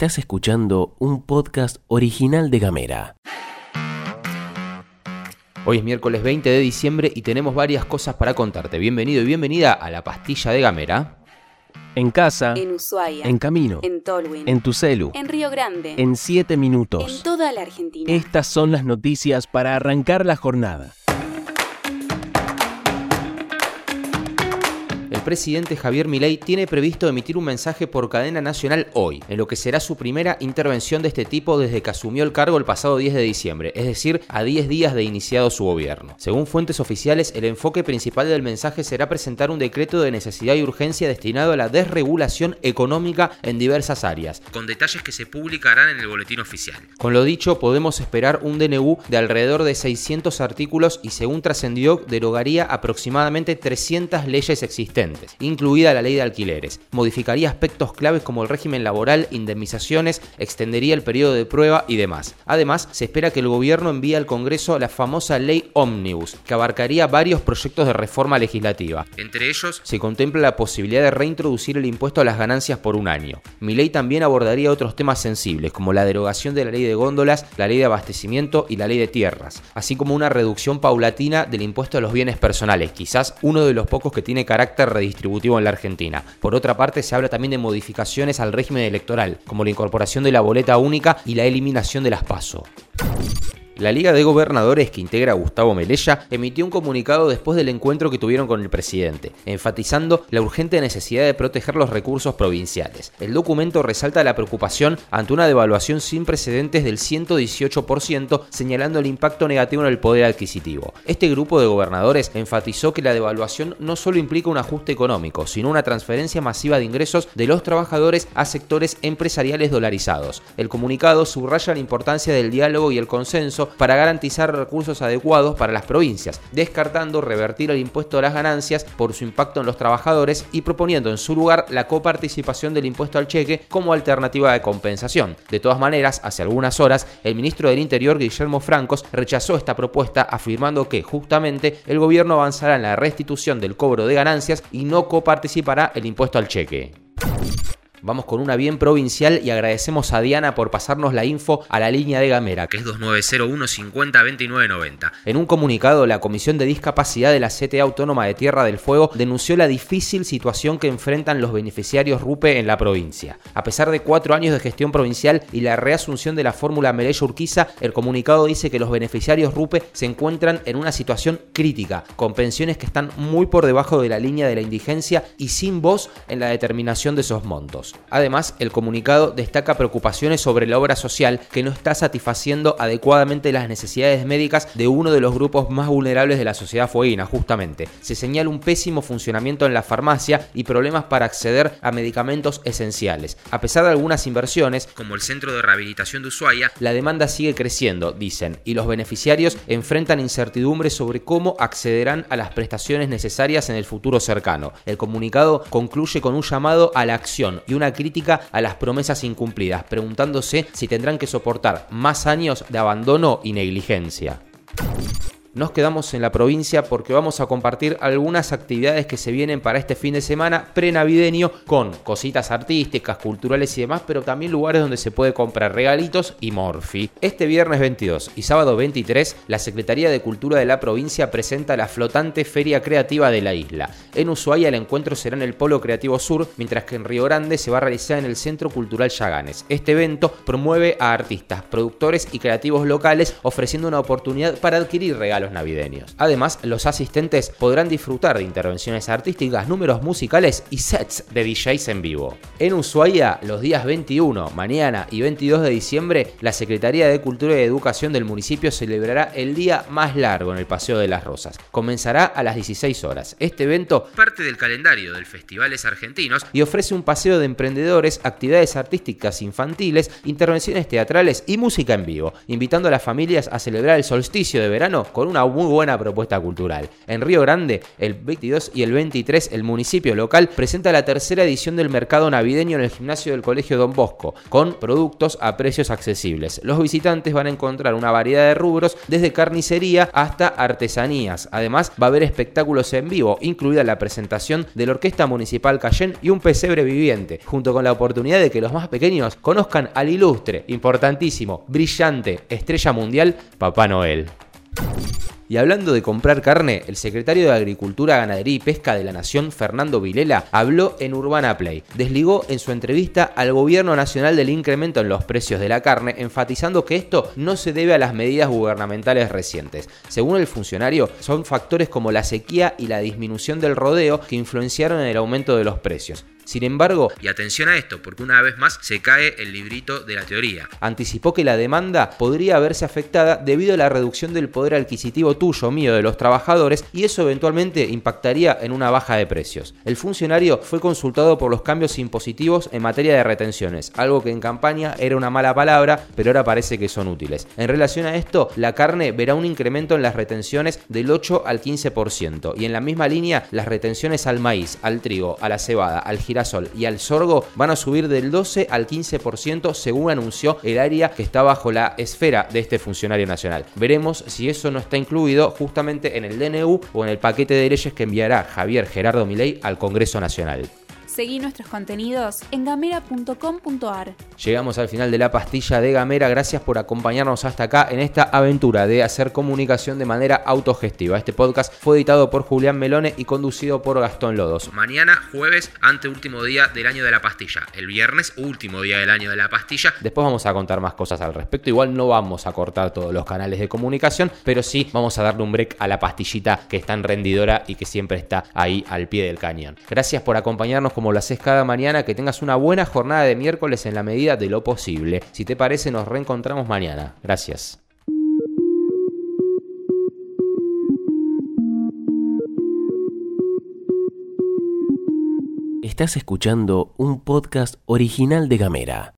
Estás escuchando un podcast original de Gamera. Hoy es miércoles 20 de diciembre y tenemos varias cosas para contarte. Bienvenido y bienvenida a la pastilla de Gamera. En casa, En Ushuaia. en camino, En Tolwyn. en tu celu, En Río Grande. en 7 En minutos. toda la Argentina. Estas son las noticias para arrancar la jornada. El presidente Javier Milei tiene previsto emitir un mensaje por cadena nacional hoy, en lo que será su primera intervención de este tipo desde que asumió el cargo el pasado 10 de diciembre, es decir, a 10 días de iniciado su gobierno. Según fuentes oficiales, el enfoque principal del mensaje será presentar un decreto de necesidad y urgencia destinado a la desregulación económica en diversas áreas, con detalles que se publicarán en el boletín oficial. Con lo dicho, podemos esperar un DNU de alrededor de 600 artículos y según trascendió, derogaría aproximadamente 300 leyes existentes, incluida la ley de alquileres. Modificaría aspectos claves como el régimen laboral, indemnizaciones, extendería el periodo de prueba y demás. Además, se espera que el gobierno envíe al Congreso la famosa ley Omnibus, que abarcaría varios proyectos de reforma legislativa. Entre ellos, se contempla la posibilidad de reintroducir el impuesto a las ganancias por un año. Mi ley también abordaría otros temas sensibles, como la derogación de la ley de góndolas, la ley de abastecimiento y la ley de tierras, así como una reducción paulatina del impuesto a los bienes personales, quizás uno de los pocos que tiene carácter redistributivo en la Argentina. Por otra parte, se habla también de modificaciones al régimen electoral, como la incorporación de la boleta única y la eliminación de las PASO. La Liga de Gobernadores que integra Gustavo Melella emitió un comunicado después del encuentro que tuvieron con el presidente, enfatizando la urgente necesidad de proteger los recursos provinciales. El documento resalta la preocupación ante una devaluación sin precedentes del 118%, señalando el impacto negativo en el poder adquisitivo. Este grupo de gobernadores enfatizó que la devaluación no solo implica un ajuste económico, sino una transferencia masiva de ingresos de los trabajadores a sectores empresariales dolarizados. El comunicado subraya la importancia del diálogo y el consenso para garantizar recursos adecuados para las provincias, descartando revertir el impuesto a las ganancias por su impacto en los trabajadores y proponiendo en su lugar la coparticipación del impuesto al cheque como alternativa de compensación. De todas maneras, hace algunas horas, el ministro del Interior, Guillermo Francos, rechazó esta propuesta afirmando que justamente el gobierno avanzará en la restitución del cobro de ganancias y no coparticipará el impuesto al cheque. Vamos con una bien provincial y agradecemos a Diana por pasarnos la info a la línea de Gamera, que es 2901 50 29 90. En un comunicado, la Comisión de Discapacidad de la CTA Autónoma de Tierra del Fuego denunció la difícil situación que enfrentan los beneficiarios RUPE en la provincia. A pesar de cuatro años de gestión provincial y la reasunción de la fórmula Merello Urquiza, el comunicado dice que los beneficiarios RUPE se encuentran en una situación crítica, con pensiones que están muy por debajo de la línea de la indigencia y sin voz en la determinación de esos montos. Además, el comunicado destaca preocupaciones sobre la obra social que no está satisfaciendo adecuadamente las necesidades médicas de uno de los grupos más vulnerables de la sociedad fueguina, justamente. Se señala un pésimo funcionamiento en la farmacia y problemas para acceder a medicamentos esenciales. A pesar de algunas inversiones, como el Centro de Rehabilitación de Ushuaia, la demanda sigue creciendo, dicen, y los beneficiarios enfrentan incertidumbre sobre cómo accederán a las prestaciones necesarias en el futuro cercano. El comunicado concluye con un llamado a la acción y una crítica a las promesas incumplidas, preguntándose si tendrán que soportar más años de abandono y negligencia. Nos quedamos en la provincia porque vamos a compartir algunas actividades que se vienen para este fin de semana prenavideño con cositas artísticas, culturales y demás, pero también lugares donde se puede comprar regalitos y morfi. Este viernes 22 y sábado 23, la Secretaría de Cultura de la provincia presenta la flotante Feria Creativa de la isla. En Ushuaia el encuentro será en el Polo Creativo Sur, mientras que en Río Grande se va a realizar en el Centro Cultural Yaganes. Este evento promueve a artistas, productores y creativos locales ofreciendo una oportunidad para adquirir regalos navideños. Además, los asistentes podrán disfrutar de intervenciones artísticas, números musicales y sets de DJs en vivo. En Ushuaia, los días 21, mañana y 22 de diciembre, la Secretaría de Cultura y Educación del municipio celebrará el día más largo en el Paseo de las Rosas. Comenzará a las 16 horas. Este evento parte del calendario del Festivales Argentinos y ofrece un paseo de emprendedores, actividades artísticas infantiles, intervenciones teatrales y música en vivo, invitando a las familias a celebrar el solsticio de verano con una muy buena propuesta cultural. En Río Grande, el 22 y el 23, el municipio local presenta la tercera edición del mercado navideño en el gimnasio del Colegio Don Bosco, con productos a precios accesibles. Los visitantes van a encontrar una variedad de rubros, desde carnicería hasta artesanías. Además, va a haber espectáculos en vivo, incluida la presentación de la Orquesta Municipal Cayén y un pesebre viviente, junto con la oportunidad de que los más pequeños conozcan al ilustre, importantísimo, brillante, estrella mundial, Papá Noel. Y hablando de comprar carne, el secretario de Agricultura, Ganadería y Pesca de la Nación, Fernando Vilela, habló en Urbana Play. Desligó en su entrevista al gobierno nacional del incremento en los precios de la carne, enfatizando que esto no se debe a las medidas gubernamentales recientes. Según el funcionario, son factores como la sequía y la disminución del rodeo que influenciaron en el aumento de los precios. Sin embargo, y atención a esto, porque una vez más se cae el librito de la teoría, anticipó que la demanda podría verse afectada debido a la reducción del poder adquisitivo tuyo, mío, de los trabajadores, y eso eventualmente impactaría en una baja de precios. El funcionario fue consultado por los cambios impositivos en materia de retenciones, algo que en campaña era una mala palabra, pero ahora parece que son útiles. En relación a esto, la carne verá un incremento en las retenciones del 8 al 15%, y en la misma línea las retenciones al maíz, al trigo, a la cebada, al girasol, y al sorgo van a subir del 12 al 15% según anunció el área que está bajo la esfera de este funcionario nacional. Veremos si eso no está incluido justamente en el DNU o en el paquete de leyes que enviará Javier Gerardo Milei al Congreso Nacional. Seguí nuestros contenidos en gamera.com.ar. Llegamos al final de la pastilla de Gamera. Gracias por acompañarnos hasta acá en esta aventura de hacer comunicación de manera autogestiva. Este podcast fue editado por Julián Melone y conducido por Gastón Lodos. Mañana, jueves, ante último día del año de la pastilla. El viernes, último día del año de la pastilla. Después vamos a contar más cosas al respecto. Igual no vamos a cortar todos los canales de comunicación, pero sí vamos a darle un break a la pastillita que es tan rendidora y que siempre está ahí al pie del cañón. Gracias por acompañarnos como lo haces cada mañana, que tengas una buena jornada de miércoles en la medida de lo posible. Si te parece, nos reencontramos mañana. Gracias. Estás escuchando un podcast original de Gamera.